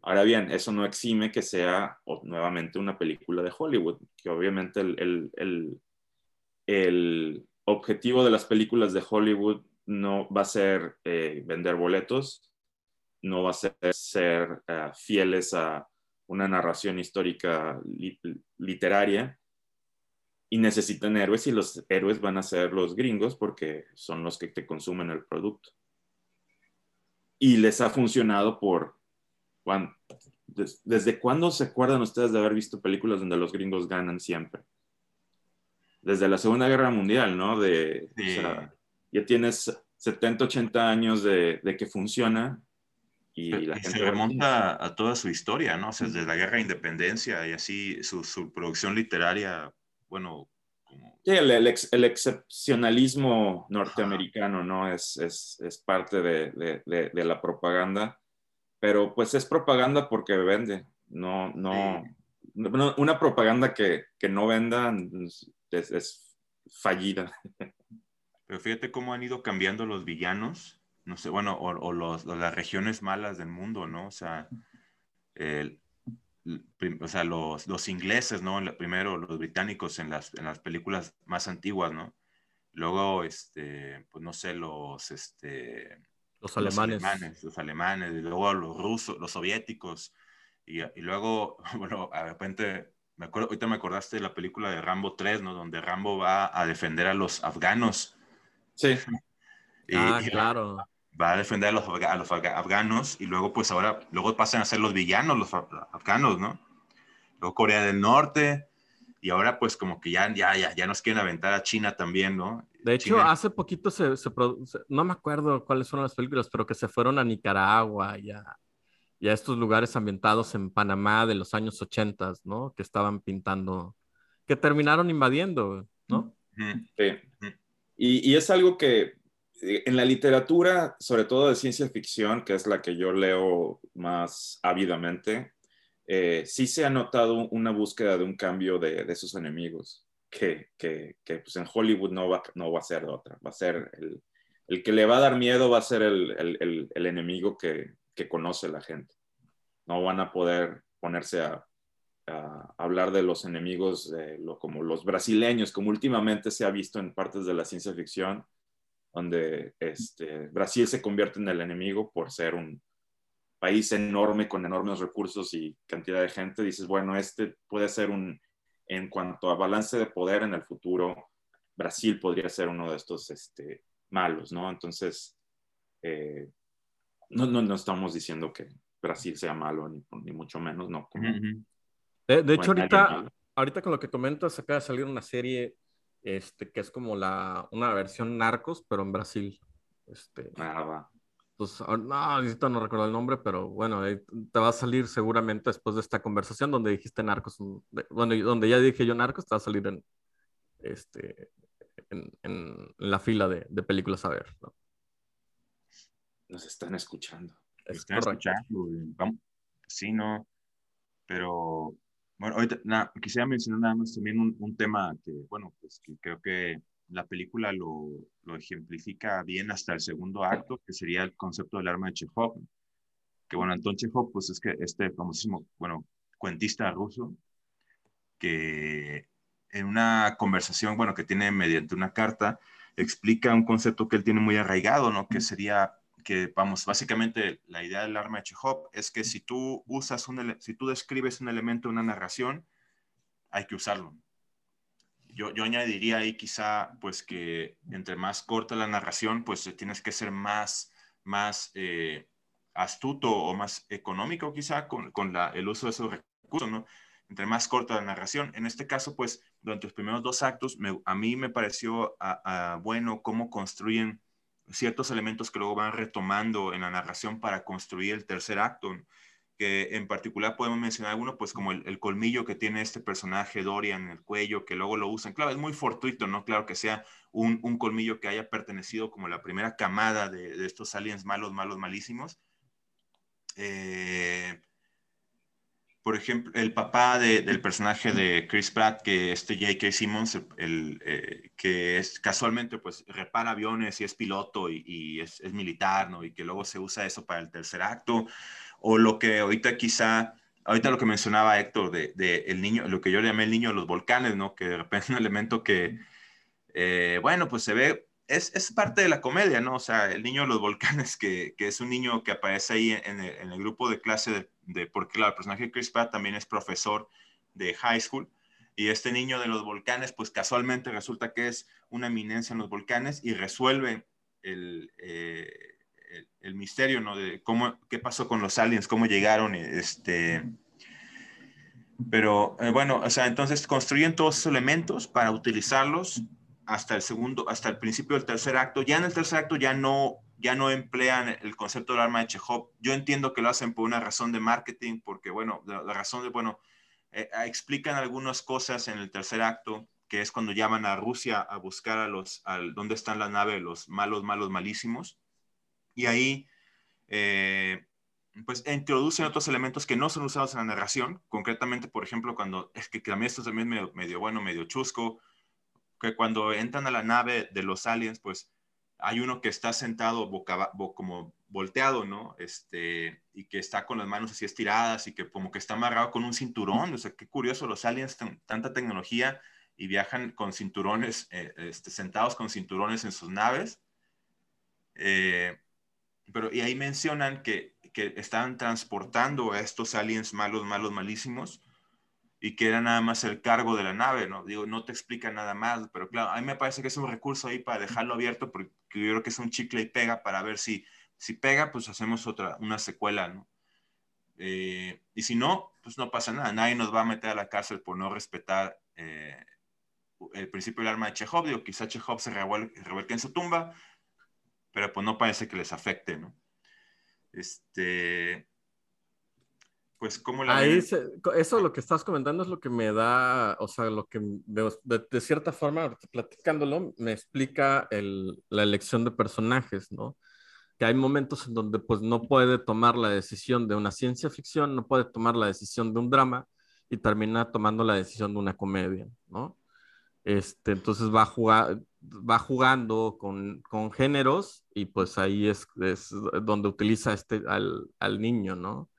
Speaker 4: Ahora bien, eso no exime que sea nuevamente una película de Hollywood, que obviamente el, el, el, el objetivo de las películas de Hollywood no va a ser eh, vender boletos, no va a ser ser eh, fieles a una narración histórica literaria y necesitan héroes y los héroes van a ser los gringos porque son los que te consumen el producto. Y les ha funcionado por... ¿Desde cuándo se acuerdan ustedes de haber visto películas donde los gringos ganan siempre? Desde la Segunda Guerra Mundial, ¿no? De, ya tienes 70, 80 años de, que funciona. Y, la
Speaker 3: se remonta a toda su historia, ¿no? O sea, desde la guerra de independencia y así su, producción literaria, bueno.
Speaker 4: Sí, el, excepcionalismo norteamericano, ¿no? Es, es, parte de, de, la propaganda, pero pues es propaganda porque vende, no, no, una propaganda que, que no venda es, es fallida.
Speaker 3: Pero fíjate cómo han ido cambiando los villanos, no sé, bueno, o, los, las regiones malas del mundo, ¿no? O sea, o sea los, los, ingleses, ¿no? Primero los británicos en las, en las películas más antiguas, ¿no? Luego, este, pues no sé, los, este,
Speaker 5: los alemanes.
Speaker 3: Los alemanes, los alemanes, y luego los rusos, los soviéticos, y, y luego, *laughs* bueno, de repente me acuerdo, ahorita me acordaste de la película de Rambo 3, ¿no? Donde Rambo va a defender a los afganos
Speaker 4: Sí. *laughs*
Speaker 5: ah, claro.
Speaker 3: Va a defender a los, a los, afganos y luego pues ahora, luego pasan a ser los villanos, los afganos, ¿no? Luego Corea del Norte y ahora pues como que ya, ya, ya, ya nos quieren aventar a China también, ¿no?
Speaker 5: De hecho, hace poquito se, se, no me acuerdo cuáles fueron las películas, pero que se fueron a Nicaragua y a, y a estos lugares ambientados en Panamá de los años 80, ¿no? Que estaban pintando, que terminaron invadiendo, ¿no?
Speaker 4: Sí. Y, es algo que en la literatura, sobre todo de ciencia ficción, que es la que yo leo más ávidamente, eh, sí se ha notado una búsqueda de un cambio de, de sus enemigos, que, que, pues en Hollywood no va, no va a ser otra, va a ser el, el que le va a dar miedo va a ser el, el, el enemigo que, que, conoce la gente. No van a poder ponerse a, hablar de los enemigos como los brasileños, como últimamente se ha visto en partes de la ciencia ficción, donde este, Brasil se convierte en el enemigo por ser un, país enorme con enormes recursos y cantidad de gente, dices, bueno, este puede ser un, en cuanto a balance de poder en el futuro, Brasil podría ser uno de estos este, malos, ¿no? Entonces, eh, no, no, no estamos diciendo que Brasil sea malo, ni, ni mucho menos, no. Como,
Speaker 5: de, de hecho, ahorita, ahorita con lo que comentas, acaba de salir una serie este, que es como la, una versión Narcos, pero en Brasil. Este,
Speaker 4: ah, va.
Speaker 5: Pues, no, ahorita no recuerdo el nombre, pero bueno, te va a salir seguramente después de esta conversación donde dijiste Narcos, bueno, donde ya dije yo Narcos, te va a salir en, este, en, en la fila de, de, películas a ver, ¿no?
Speaker 4: Nos están escuchando.
Speaker 3: Es están escuchando, vamos, sí, no, pero bueno, ahorita nada, quisiera mencionar nada más también un, un tema que, bueno, pues que creo que la película lo, lo, ejemplifica bien hasta el segundo acto, que sería el concepto del arma de Chekhov. Que bueno, Anton Chekhov, pues es que este famosísimo, bueno, cuentista ruso, que en una conversación, bueno, que tiene mediante una carta, explica un concepto que él tiene muy arraigado, ¿no? Que sería que, vamos, básicamente la idea del arma de Chekhov es que si tú usas un, si tú describes un elemento una narración, hay que usarlo. Yo, yo, añadiría ahí quizá, pues que entre más corta la narración, pues tienes que ser más, más eh, astuto o más económico quizá con, con la, el uso de esos recursos, ¿no? Entre más corta la narración. En este caso, pues, durante los primeros dos actos, a mí me pareció bueno cómo construyen ciertos elementos que luego van retomando en la narración para construir el tercer acto, que en particular podemos mencionar alguno, pues como el, el, colmillo que tiene este personaje Dorian en el cuello, que luego lo usan. Claro, es muy fortuito, ¿no? Claro que sea un, un colmillo que haya pertenecido como la primera camada de, de estos aliens malos, malos, malísimos. Eh, por ejemplo, el papá de, del personaje de Chris Pratt, que este J.K. Simmons, el, eh, que es casualmente, pues, repara aviones y es piloto y, y es, es, militar, ¿no? Y que luego se usa eso para el tercer acto. O lo que ahorita quizá, ahorita lo que mencionaba Héctor, de, de el niño, lo que yo le llamé el niño de los volcanes, ¿no? Que de repente es *laughs* un elemento que, eh, bueno, pues se ve es, es, parte de la comedia, ¿no? O sea, el niño de los volcanes, que, que es un niño que aparece ahí en el, en el grupo de clase de, porque claro, el personaje de Chris Pratt también es profesor de high school, y este niño de los volcanes, pues casualmente resulta que es una eminencia en los volcanes y resuelve el, eh, el, el, misterio, ¿no? De cómo, qué pasó con los aliens, cómo llegaron, este... Pero eh, bueno, o sea, entonces construyen todos esos elementos para utilizarlos hasta el segundo, hasta el principio del tercer acto. Ya en el tercer acto ya no, ya no emplean el concepto del arma de Chekhov. Yo entiendo que lo hacen por una razón de marketing, porque bueno, la, razón de, bueno, eh, explican algunas cosas en el tercer acto, que es cuando llaman a Rusia a buscar a los, a dónde están la nave, los malos, malos, malísimos. Y ahí, eh, pues introducen otros elementos que no son usados en la narración, concretamente, por ejemplo, cuando, es que también esto también medio, medio bueno, medio chusco, que cuando entran a la nave de los aliens, pues hay uno que está sentado boca, bo, como volteado, ¿no? Este, y que está con las manos así estiradas y que como que está amarrado con un cinturón. O sea, qué curioso, los aliens, tanta tecnología y viajan con cinturones, eh, este, sentados con cinturones en sus naves. Eh, pero, y ahí mencionan que, que están transportando a estos aliens malos, malos, malísimos y que era nada más el cargo de la nave, ¿no? Digo, no te explica nada más, pero claro, a mí me parece que es un recurso ahí para dejarlo abierto porque yo creo que es un chicle y pega para ver si, si pega, pues hacemos otra, una secuela, ¿no? Eh, y si no, pues no pasa nada, nadie nos va a meter a la cárcel por no respetar eh, el principio del arma de Chekhov, digo, quizá Chekhov se revuelque en su tumba, pero pues no parece que les afecte, ¿no? Este, pues cómo la
Speaker 5: Ahí se, eso lo que estás comentando es lo que me da, o sea, lo que de, de, cierta forma, platicándolo, me explica el, la elección de personajes, ¿no? Que hay momentos en donde pues no puede tomar la decisión de una ciencia ficción, no puede tomar la decisión de un drama y termina tomando la decisión de una comedia, ¿no? Este, entonces va, a jugar, va jugando con, con géneros y pues ahí es, es donde utiliza este, al, al niño, ¿no?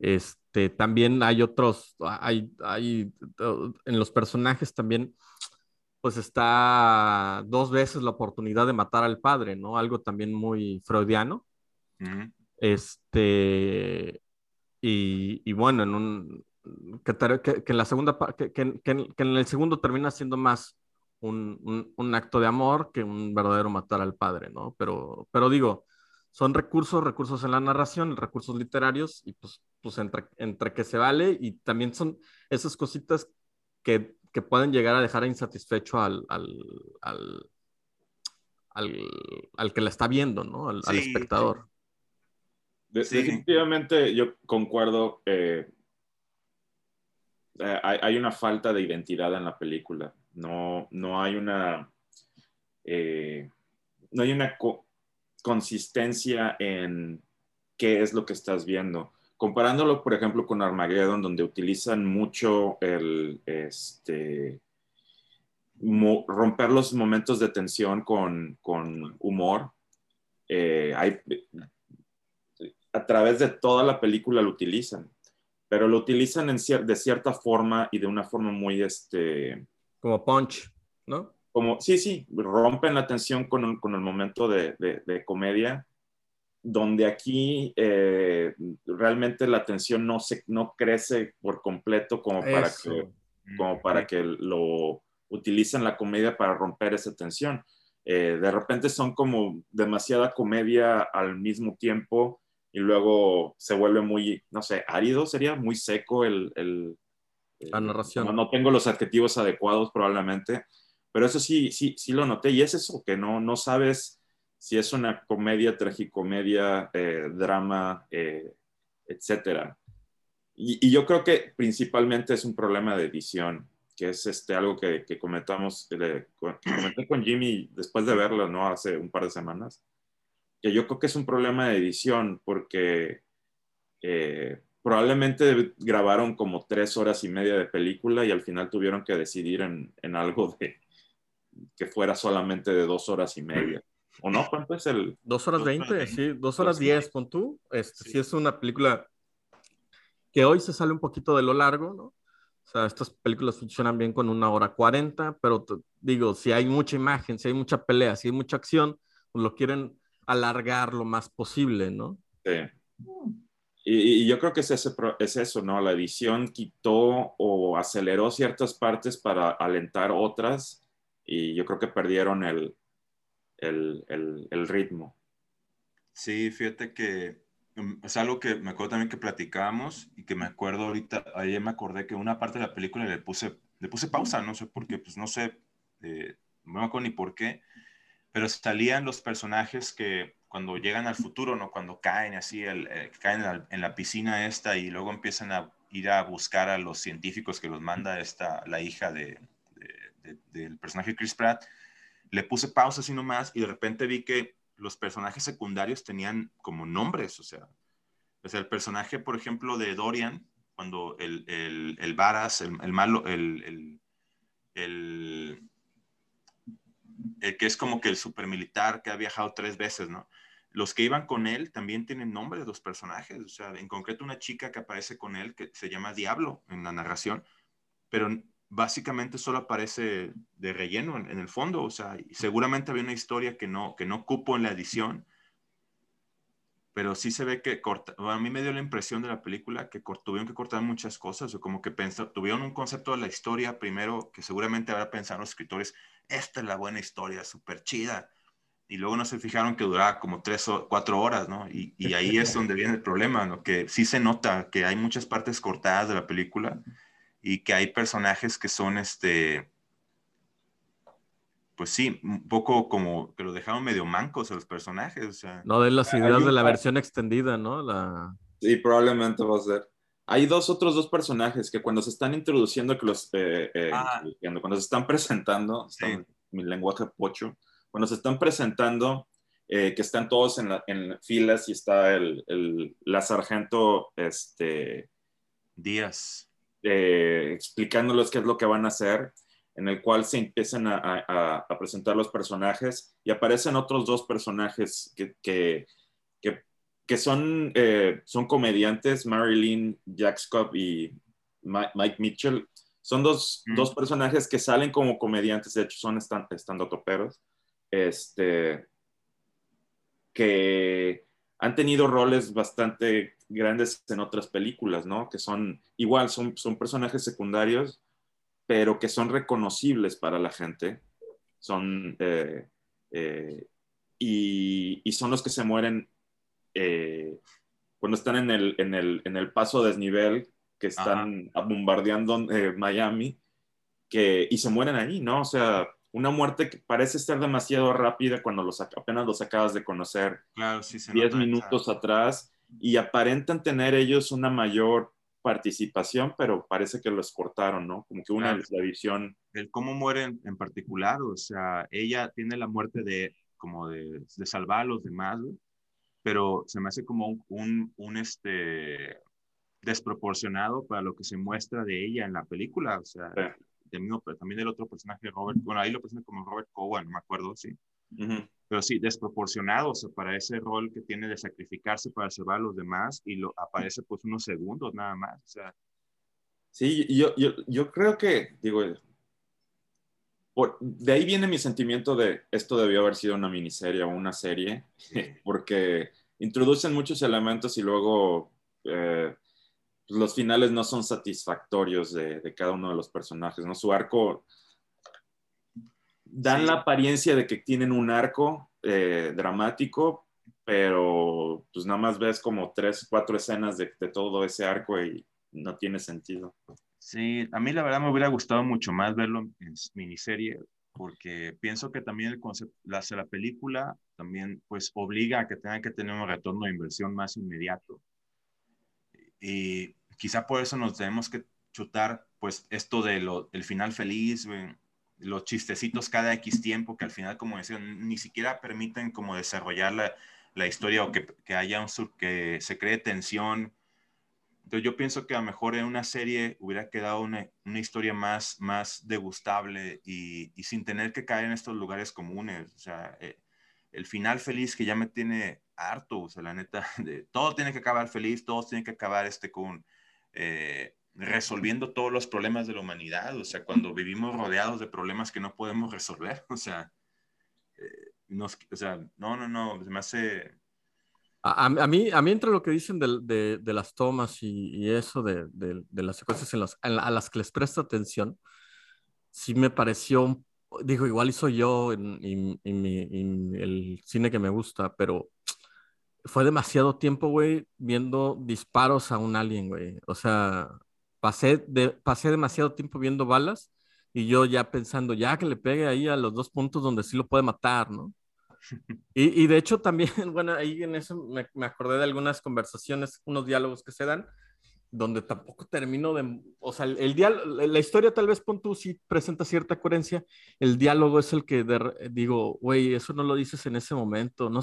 Speaker 5: Este, también hay otros, hay, hay, en los personajes también, pues está dos veces la oportunidad de matar al padre, ¿no? Algo también muy freudiano. Uh -huh. Este, y, y bueno, en un, que, que, que en la segunda, que, que, en el segundo termina siendo más un, un, un, acto de amor que un verdadero matar al padre, ¿no? Pero, pero digo, son recursos, recursos en la narración, recursos literarios, y pues, pues entre, entre que se vale, y también son esas cositas que, que pueden llegar a dejar insatisfecho al, al, al, al, al que la está viendo, ¿no? Al, sí, al espectador.
Speaker 4: De, sí. Definitivamente yo concuerdo. Eh, eh, hay, hay, una falta de identidad en la película. No, no hay una. Eh, no hay una co consistencia en qué es lo que estás viendo. Comparándolo, por ejemplo, con Armageddon, donde utilizan mucho el, este, romper los momentos de tensión con, con humor. Eh, hay, a través de toda la película lo utilizan, pero lo utilizan en cier de cierta forma y de una forma muy... Este,
Speaker 5: Como punch, ¿no?
Speaker 4: Como, sí, sí, rompen la tensión con, un, con el momento de, de, de, comedia, donde aquí eh, realmente la tensión no, se, no crece por completo como para, Eso. que, como para que lo utilicen la comedia para romper esa tensión. Eh, de repente son como demasiada comedia al mismo tiempo y luego se vuelve muy, no sé, árido sería, muy seco el... el
Speaker 5: la narración.
Speaker 4: No, no tengo los adjetivos adecuados probablemente, pero eso sí, sí, sí lo noté y es eso, que no, no sabes si es una comedia, tragicomedia, eh, drama, eh, etcétera. Y, yo creo que principalmente es un problema de edición, que es este, algo que, que comentamos, comenté con Jimmy después de verlo, ¿no? Hace un par de semanas, que yo creo que es un problema de edición porque eh, probablemente grabaron como tres horas y media de película y al final tuvieron que decidir en, en algo de que fuera solamente de dos horas y media. ¿O no? ¿Cuánto es el...?
Speaker 5: Dos horas veinte, sí, dos horas diez, con tú. Este, sí. sí. es una película que hoy se sale un poquito de lo largo, ¿no? O sea, estas películas funcionan bien con una hora cuarenta, pero te, digo, si hay mucha imagen, si hay mucha pelea, si hay mucha acción, pues lo quieren alargar lo más posible, ¿no?
Speaker 4: Sí. Y, y yo creo que es, ese, es eso, ¿no? La edición quitó o aceleró ciertas partes para alentar otras y yo creo que perdieron el, el, el, el ritmo.
Speaker 3: Sí, fíjate que um, es algo que me acuerdo también que platicábamos y que me acuerdo ahorita, ayer me acordé que una parte de la película le puse, le puse pausa, no sé por qué, pues no sé, eh, no me acuerdo ni por qué, pero salían los personajes que cuando llegan al futuro, ¿no? Cuando caen así, el, eh, caen en la, en la, piscina esta y luego empiezan a ir a buscar a los científicos que los manda esta, la hija de, de, de, del personaje Chris Pratt, le puse pausa así nomás y de repente vi que los personajes secundarios tenían como nombres, o sea, o sea el personaje, por ejemplo, de Dorian, cuando el, el, el Varas, el, el malo, el, el el que es como que el supermilitar que ha viajado tres veces, ¿no? Los que iban con él también tienen nombres, los personajes, o sea, en concreto una chica que aparece con él que se llama Diablo en la narración, pero básicamente solo aparece de relleno en, en el fondo, o sea, seguramente había una historia que no, que no cupo en la edición, pero sí se ve que corta, a mí me dio la impresión de la película que tuvieron que cortar muchas cosas, o como que pensó, tuvieron un concepto de la historia primero que seguramente habrá pensado los escritores, esta es la buena historia, súper chida. Y luego no se fijaron que duraba como tres o cuatro horas, ¿no? Y, y ahí es *laughs* donde viene el problema, ¿no? Que sí se nota que hay muchas partes cortadas de la película y que hay personajes que son, este, pues sí, un poco como que lo dejaron medio mancos a los personajes. O sea,
Speaker 5: no de las ideas de la versión extendida, ¿no? La...
Speaker 4: Sí, probablemente va a ser. Hay dos otros dos personajes que cuando se están introduciendo, que los, eh, eh, ah. cuando se están presentando, sí. están, mi lenguaje pocho, cuando se están presentando, eh, que están todos en, la, en, filas y está el, el, la sargento este,
Speaker 3: Díaz
Speaker 4: eh, explicándoles qué es lo que van a hacer, en el cual se empiezan a, a, a presentar los personajes y aparecen otros dos personajes que, que, que que son, eh, son comediantes, Marilyn Jackson y Mike Mitchell. Son dos, mm. dos, personajes que salen como comediantes, de hecho son estando toperos, este, que han tenido roles bastante grandes en otras películas, ¿no? Que son igual, son, son personajes secundarios, pero que son reconocibles para la gente. Son, eh, eh, y, y, son los que se mueren eh, cuando están en el, en, el, en el paso desnivel, que están bombardeando Miami, que, y se mueren ahí, ¿no? O sea, una muerte que parece ser demasiado rápida cuando los, apenas los acabas de conocer
Speaker 3: claro, sí
Speaker 4: 10 minutos atrás y aparentan tener ellos una mayor participación, pero parece que los cortaron, ¿no? Como que una la visión.
Speaker 3: El cómo mueren en particular, o sea, ella tiene la muerte de como de, de salvar a los demás, pero se me hace como un, un, un, este desproporcionado para lo que se muestra de ella en la película, o sea, pero también del otro personaje, Robert, bueno, ahí lo presentan como Robert Cowan, no me acuerdo, sí. Pero sí, desproporcionado, o sea, para ese rol que tiene de sacrificarse para salvar a los demás y lo, aparece pues unos segundos nada más, o sea.
Speaker 4: Sí, yo, yo, yo creo que, digo, por, de ahí viene mi sentimiento de esto debió haber sido una miniserie o una serie, *laughs* porque introducen muchos elementos y luego eh, pues, los finales no son satisfactorios de, de, cada uno de los personajes, ¿no? Su arco dan sí. la apariencia de que tienen un arco eh, dramático, pero pues nada más ves como tres, cuatro escenas de, de, todo ese arco y no tiene sentido.
Speaker 3: Sí, a mí la verdad me hubiera gustado mucho más verlo en miniserie, porque pienso que también el concepto, la, la película también pues obliga a que tenga que tener un retorno de inversión más inmediato. Y quizá por eso nos tenemos que chutar, pues, esto de lo, el final feliz, los chistecitos cada X tiempo, que al final, como decía, ni siquiera permiten como desarrollar la, la historia o que, que, haya un, que se cree tensión. Entonces yo pienso que a lo mejor en una serie hubiera quedado una, una historia más, más degustable y, y, sin tener que caer en estos lugares comunes. O sea, eh, el final feliz que ya me tiene harto, o sea, la neta, *laughs* de, todo tiene que acabar feliz, todo tiene que acabar este con eh, resolviendo todos los problemas de la humanidad, o sea, cuando vivimos rodeados de problemas que no podemos resolver, *laughs* o sea, eh, nos, o sea no, no, no, se me hace...
Speaker 5: A, a, mí, a mí entre lo que dicen de, de, de las tomas y, y eso, de, de, las secuencias en las, en a las que les presto atención, sí me pareció, digo, igual hizo yo en, en, en el cine que me gusta, pero fue demasiado tiempo, güey, viendo disparos a un alien, güey. O sea, pasé, de, pasé demasiado tiempo viendo balas y yo ya pensando, ya que le pegue ahí a los dos puntos donde sí lo puede matar, ¿no? *laughs* Y, y de hecho también, *laughs* bueno, ahí en eso me, me, acordé de algunas conversaciones, unos diálogos que se dan, donde tampoco termino de, o sea, el, el diálogo, la historia tal vez pon tú sí presenta cierta coherencia, el diálogo es el que de, digo, güey, eso no lo dices en ese momento, no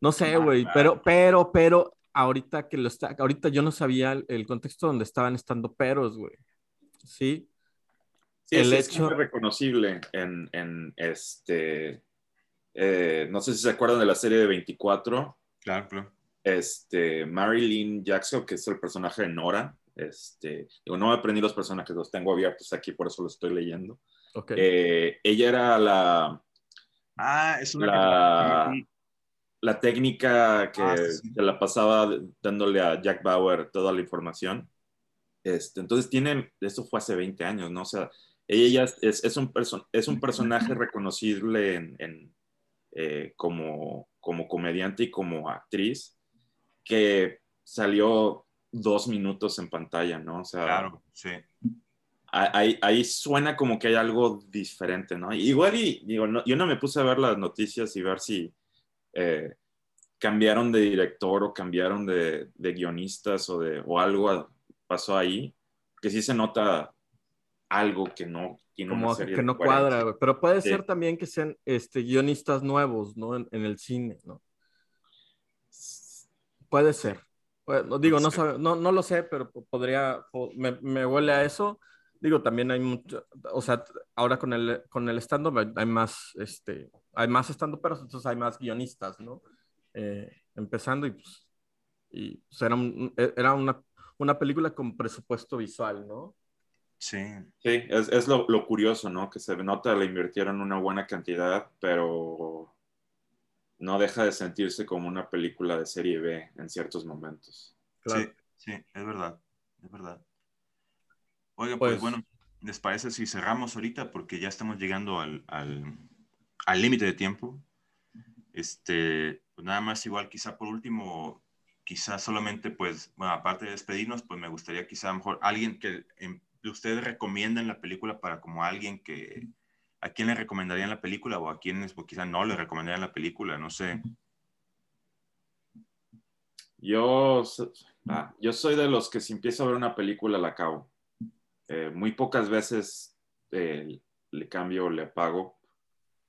Speaker 5: no sé, güey, pero, pero, pero, ahorita que lo está, ahorita yo no sabía el, el contexto donde estaban estando peros, güey. Sí.
Speaker 4: Sí, el es, hecho... es muy reconocible en, en este, eh, no sé si se acuerdan de la serie de 24.
Speaker 3: Claro, claro.
Speaker 4: Este, Marilyn Jackson, que es el personaje de Nora. Este, digo, no me aprendí los personajes, los tengo abiertos aquí, por eso los estoy leyendo.
Speaker 5: Okay.
Speaker 4: Eh, ella era la...
Speaker 3: Ah, es una...
Speaker 4: La, que la técnica que ah, sí. se la pasaba dándole a Jack Bauer toda la información. Este, entonces tiene, eso fue hace 20 años, ¿no? O sea, ella es, es, un, person, es un personaje reconocible en, en, eh, como, como comediante y como actriz que salió dos minutos en pantalla, ¿no? O sea,
Speaker 3: claro, sí.
Speaker 4: Ahí, ahí, suena como que hay algo diferente, ¿no? Igual y digo, no, yo no me puse a ver las noticias y ver si, eh, cambiaron de director o cambiaron de, de guionistas o, de, o algo pasó ahí, que sí se nota algo que no
Speaker 5: tiene Como que no cuadra, pero puede sí. ser también que sean este, guionistas nuevos, ¿no? En, en el cine, ¿no? Puede ser. Bueno, digo, no, sabe, no, no, lo sé, pero podría, me, me, huele a eso. Digo, también hay mucho, o sea, ahora con el, con el stand-up hay más, este, hay más stand pero entonces hay más guionistas, ¿no? Eh, empezando y pues, y, pues era, un, era una, una, película con presupuesto visual, ¿no?
Speaker 3: Sí.
Speaker 4: Sí, es, es lo, lo, curioso, ¿no? Que se nota, le invirtieron una buena cantidad, pero no deja de sentirse como una película de serie B en ciertos momentos.
Speaker 5: Claro.
Speaker 3: Sí, sí, es verdad, es verdad. Oiga, pues,
Speaker 5: Pues-
Speaker 3: bueno, ¿les parece si cerramos ahorita? Porque ya estamos llegando al al- al límite de tiempo. Este, pues nada más igual, quizá por último, quizá solamente, pues, bueno, aparte de despedirnos, pues me gustaría quizá a lo mejor alguien que ustedes recomienden la película para como alguien que, ¿a quién le recomendarían la película o a quienes pues, quizá no le recomendarían la película? No sé.
Speaker 4: Yo, ah, yo soy de los que si empiezo a ver una película la acabo. Eh, muy pocas veces eh, le cambio o le apago.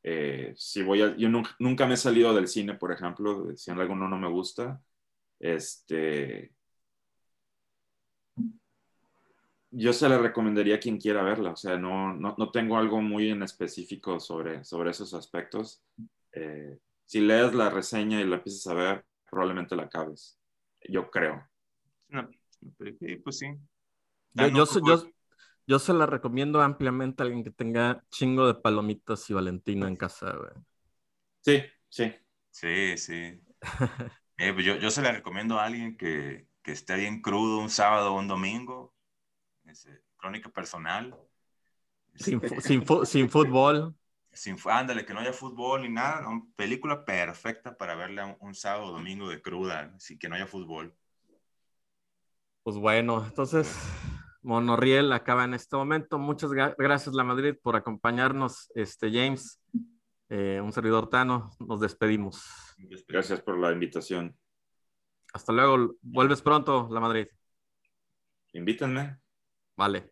Speaker 4: Eh, si voy a, yo nunca, nunca me he salido del cine, por ejemplo, si en alguno no me gusta. Este, yo se la recomendaría a quien quiera verla. O sea, no, no, no tengo algo muy en específico sobre, sobre esos aspectos. Eh, si lees la reseña y la empiezas a ver, probablemente la acabes. Yo creo.
Speaker 3: Una- sí, pues sí.
Speaker 5: Yo, yo, yo- yo se la recomiendo ampliamente a alguien que tenga chingo de palomitas y Valentina en casa, güey.
Speaker 4: Sí, sí.
Speaker 3: Sí, sí. Eh, pues yo, yo se la recomiendo a alguien que, que esté bien crudo un sábado o un domingo. Ese, crónica personal.
Speaker 5: Sin, fu- sin, sin fútbol.
Speaker 3: Sin, ándale, que no haya fútbol ni nada. ¿no? Película perfecta para verla un, un sábado o domingo de cruda, sin que no haya fútbol.
Speaker 5: Pues bueno, entonces, Monorriel acaba en este momento. Muchas gra- gracias, La Madrid, por acompañarnos. Este, James, eh, un servidor Tano, nos despedimos.
Speaker 4: Gracias por la invitación.
Speaker 5: Hasta luego. Vuelves pronto, La Madrid.
Speaker 4: Invítenme.
Speaker 5: Vale.